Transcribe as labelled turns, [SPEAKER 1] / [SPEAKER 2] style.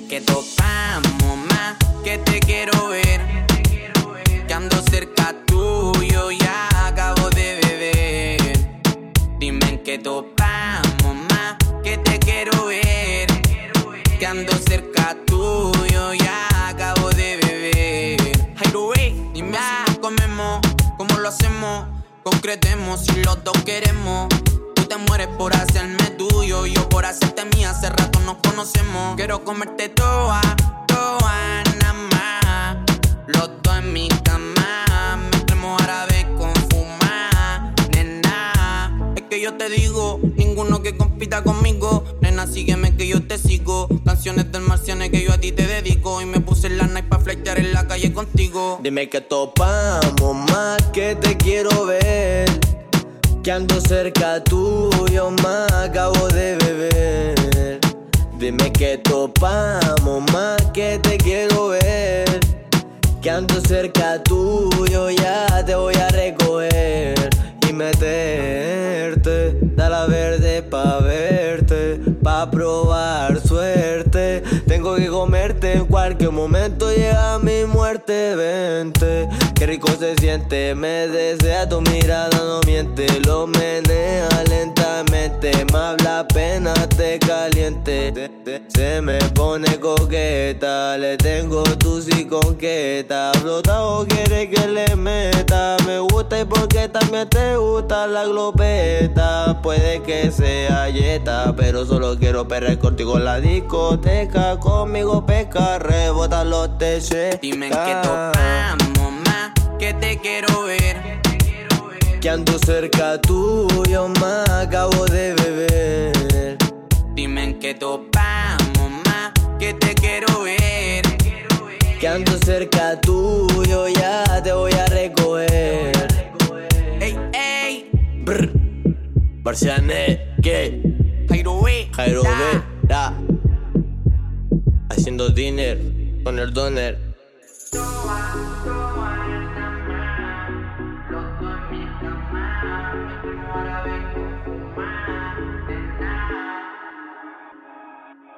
[SPEAKER 1] que topamos más, que te quiero ver. Que ando cerca tuyo, ya acabo de beber. Dime en que topamos más, que te quiero ver. Que ando cerca tuyo, ya acabo de beber. Hideaway, dime si comemos, cómo lo hacemos. Concretemos si los dos queremos. Tú te mueres por hacerme conocemos. Quiero comerte toda, toda, nada más. Los dos en mi cama. Mezclemos árabe con fumar, nena. Es que yo te digo, ninguno que compita conmigo. Nena, sígueme que yo te sigo. Canciones del marciano que yo a ti te dedico. Y me puse la night pa' flightear en la calle contigo.
[SPEAKER 2] Dime que topamos más, que te quiero ver. Que ando cerca tuyo, más acabo de beber. Dime que topamos más, que te quiero ver. Que ando cerca tuyo, ya te voy a recoger y meterte. Da la verde pa' verte, pa' probar suerte. Tengo que comerte en cualquier momento, llega mi muerte, vente. Qué rico se siente, me desea tu mirada, no miente. Lo menea me habla pena, te caliente. Te- te- Se me pone coqueta, le tengo tu sí conqueta. Flotado quiere que le meta, me gusta y porque también te gusta la glopeta. Puede que sea yeta, pero solo quiero perder contigo en la discoteca. Conmigo pesca, rebota los teches.
[SPEAKER 1] Dime que topamos más, que te quiero ver.
[SPEAKER 2] Que ando cerca tuyo, más acabo de beber.
[SPEAKER 1] Dime en qué topamos más, que te quiero ver.
[SPEAKER 2] Que ando cerca tuyo, ya te voy a recoger.
[SPEAKER 1] Ey, ey.
[SPEAKER 2] Brr. Barciané,
[SPEAKER 1] ¿qué?
[SPEAKER 2] Jairo
[SPEAKER 1] B.
[SPEAKER 2] Jairo B. Da. Haciendo dinner con el doner.